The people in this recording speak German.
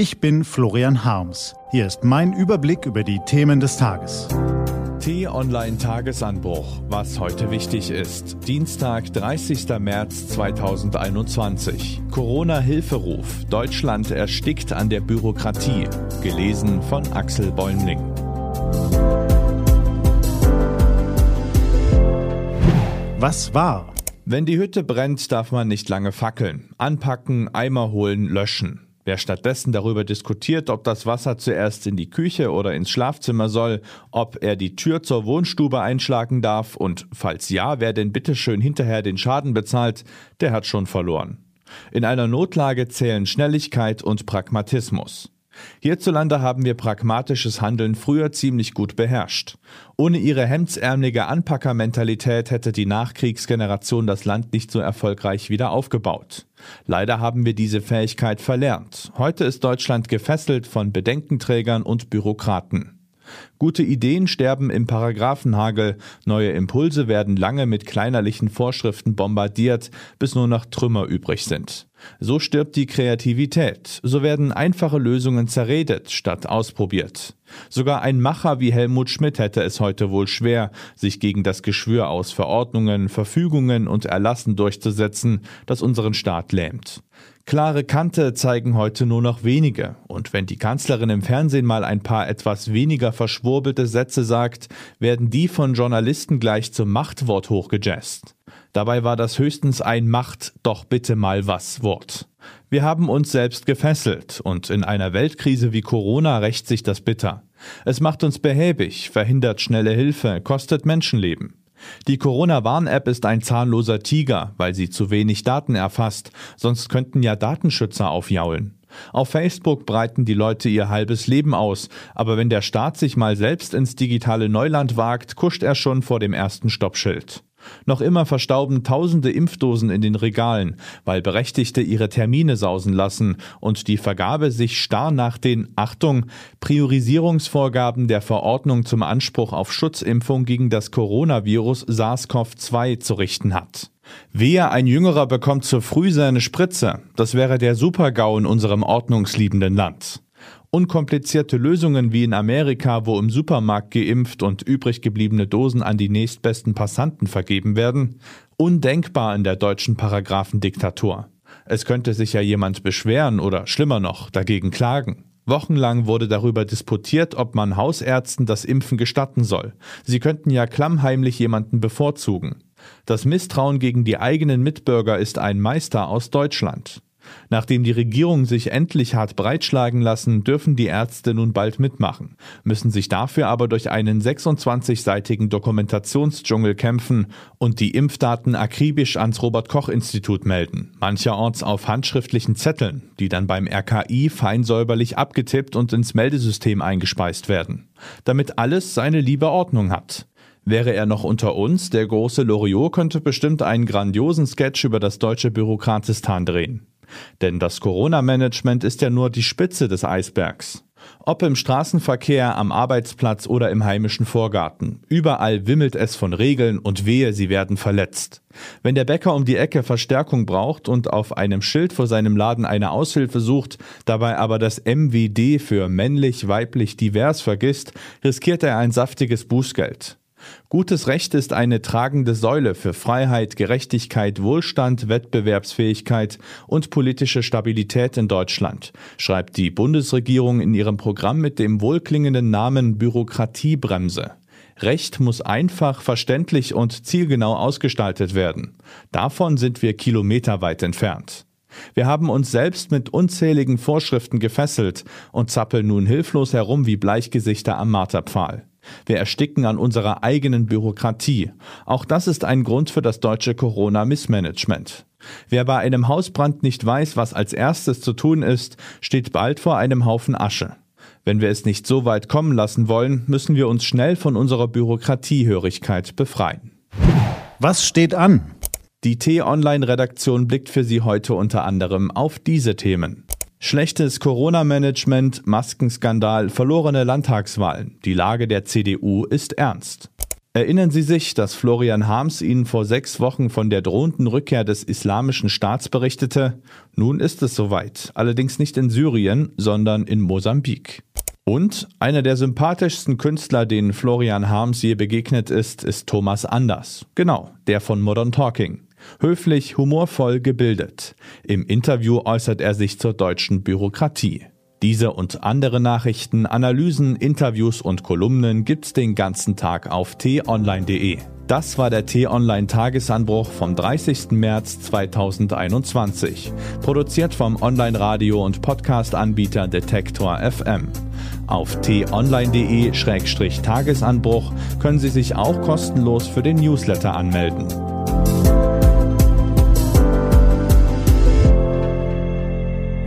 Ich bin Florian Harms. Hier ist mein Überblick über die Themen des Tages. T-Online Tagesanbruch, was heute wichtig ist. Dienstag, 30. März 2021. Corona-Hilferuf. Deutschland erstickt an der Bürokratie. Gelesen von Axel Bäumling. Was war? Wenn die Hütte brennt, darf man nicht lange fackeln. Anpacken, Eimer holen, löschen. Wer stattdessen darüber diskutiert, ob das Wasser zuerst in die Küche oder ins Schlafzimmer soll, ob er die Tür zur Wohnstube einschlagen darf und falls ja, wer denn bitteschön hinterher den Schaden bezahlt, der hat schon verloren. In einer Notlage zählen Schnelligkeit und Pragmatismus. Hierzulande haben wir pragmatisches Handeln früher ziemlich gut beherrscht. Ohne ihre hemdsärmelige Anpackermentalität hätte die Nachkriegsgeneration das Land nicht so erfolgreich wieder aufgebaut. Leider haben wir diese Fähigkeit verlernt. Heute ist Deutschland gefesselt von Bedenkenträgern und Bürokraten. Gute Ideen sterben im Paragraphenhagel, neue Impulse werden lange mit kleinerlichen Vorschriften bombardiert, bis nur noch Trümmer übrig sind. So stirbt die Kreativität, so werden einfache Lösungen zerredet statt ausprobiert. Sogar ein Macher wie Helmut Schmidt hätte es heute wohl schwer, sich gegen das Geschwür aus Verordnungen, Verfügungen und Erlassen durchzusetzen, das unseren Staat lähmt. Klare Kante zeigen heute nur noch wenige, und wenn die Kanzlerin im Fernsehen mal ein paar etwas weniger verschwurbelte Sätze sagt, werden die von Journalisten gleich zum Machtwort hochgejazzt. Dabei war das höchstens ein Macht doch bitte mal was Wort. Wir haben uns selbst gefesselt und in einer Weltkrise wie Corona rächt sich das bitter. Es macht uns behäbig, verhindert schnelle Hilfe, kostet Menschenleben. Die Corona-Warn-App ist ein zahnloser Tiger, weil sie zu wenig Daten erfasst, sonst könnten ja Datenschützer aufjaulen. Auf Facebook breiten die Leute ihr halbes Leben aus, aber wenn der Staat sich mal selbst ins digitale Neuland wagt, kuscht er schon vor dem ersten Stoppschild. Noch immer verstauben tausende Impfdosen in den Regalen, weil Berechtigte ihre Termine sausen lassen und die Vergabe sich starr nach den, Achtung, Priorisierungsvorgaben der Verordnung zum Anspruch auf Schutzimpfung gegen das Coronavirus SARS-CoV-2 zu richten hat. Wehe, ein Jüngerer bekommt zu früh seine Spritze. Das wäre der Supergau in unserem ordnungsliebenden Land. Unkomplizierte Lösungen wie in Amerika, wo im Supermarkt geimpft und übrig gebliebene Dosen an die nächstbesten Passanten vergeben werden, undenkbar in der deutschen Paragraphendiktatur. Es könnte sich ja jemand beschweren oder schlimmer noch dagegen klagen. Wochenlang wurde darüber disputiert, ob man Hausärzten das Impfen gestatten soll. Sie könnten ja klammheimlich jemanden bevorzugen. Das Misstrauen gegen die eigenen Mitbürger ist ein Meister aus Deutschland. Nachdem die Regierung sich endlich hat breitschlagen lassen, dürfen die Ärzte nun bald mitmachen, müssen sich dafür aber durch einen 26-seitigen Dokumentationsdschungel kämpfen und die Impfdaten akribisch ans Robert Koch Institut melden, mancherorts auf handschriftlichen Zetteln, die dann beim RKI feinsäuberlich abgetippt und ins Meldesystem eingespeist werden, damit alles seine liebe Ordnung hat. Wäre er noch unter uns, der große Loriot könnte bestimmt einen grandiosen Sketch über das deutsche Bürokratistan drehen. Denn das Corona-Management ist ja nur die Spitze des Eisbergs. Ob im Straßenverkehr, am Arbeitsplatz oder im heimischen Vorgarten. Überall wimmelt es von Regeln und wehe, sie werden verletzt. Wenn der Bäcker um die Ecke Verstärkung braucht und auf einem Schild vor seinem Laden eine Aushilfe sucht, dabei aber das MWD für männlich, weiblich, divers vergisst, riskiert er ein saftiges Bußgeld. Gutes Recht ist eine tragende Säule für Freiheit, Gerechtigkeit, Wohlstand, Wettbewerbsfähigkeit und politische Stabilität in Deutschland, schreibt die Bundesregierung in ihrem Programm mit dem wohlklingenden Namen Bürokratiebremse. Recht muss einfach, verständlich und zielgenau ausgestaltet werden. Davon sind wir kilometerweit entfernt. Wir haben uns selbst mit unzähligen Vorschriften gefesselt und zappeln nun hilflos herum wie Bleichgesichter am Marterpfahl. Wir ersticken an unserer eigenen Bürokratie. Auch das ist ein Grund für das deutsche Corona-Missmanagement. Wer bei einem Hausbrand nicht weiß, was als erstes zu tun ist, steht bald vor einem Haufen Asche. Wenn wir es nicht so weit kommen lassen wollen, müssen wir uns schnell von unserer Bürokratiehörigkeit befreien. Was steht an? Die T-Online-Redaktion blickt für Sie heute unter anderem auf diese Themen. Schlechtes Corona-Management, Maskenskandal, verlorene Landtagswahlen. Die Lage der CDU ist ernst. Erinnern Sie sich, dass Florian Harms Ihnen vor sechs Wochen von der drohenden Rückkehr des Islamischen Staats berichtete? Nun ist es soweit, allerdings nicht in Syrien, sondern in Mosambik. Und einer der sympathischsten Künstler, denen Florian Harms je begegnet ist, ist Thomas Anders. Genau, der von Modern Talking. Höflich, humorvoll, gebildet. Im Interview äußert er sich zur deutschen Bürokratie. Diese und andere Nachrichten, Analysen, Interviews und Kolumnen gibt's den ganzen Tag auf t-online.de. Das war der T-Online Tagesanbruch vom 30. März 2021. Produziert vom Online-Radio- und Podcast-Anbieter Detektor FM. Auf t-online.de-tagesanbruch können Sie sich auch kostenlos für den Newsletter anmelden.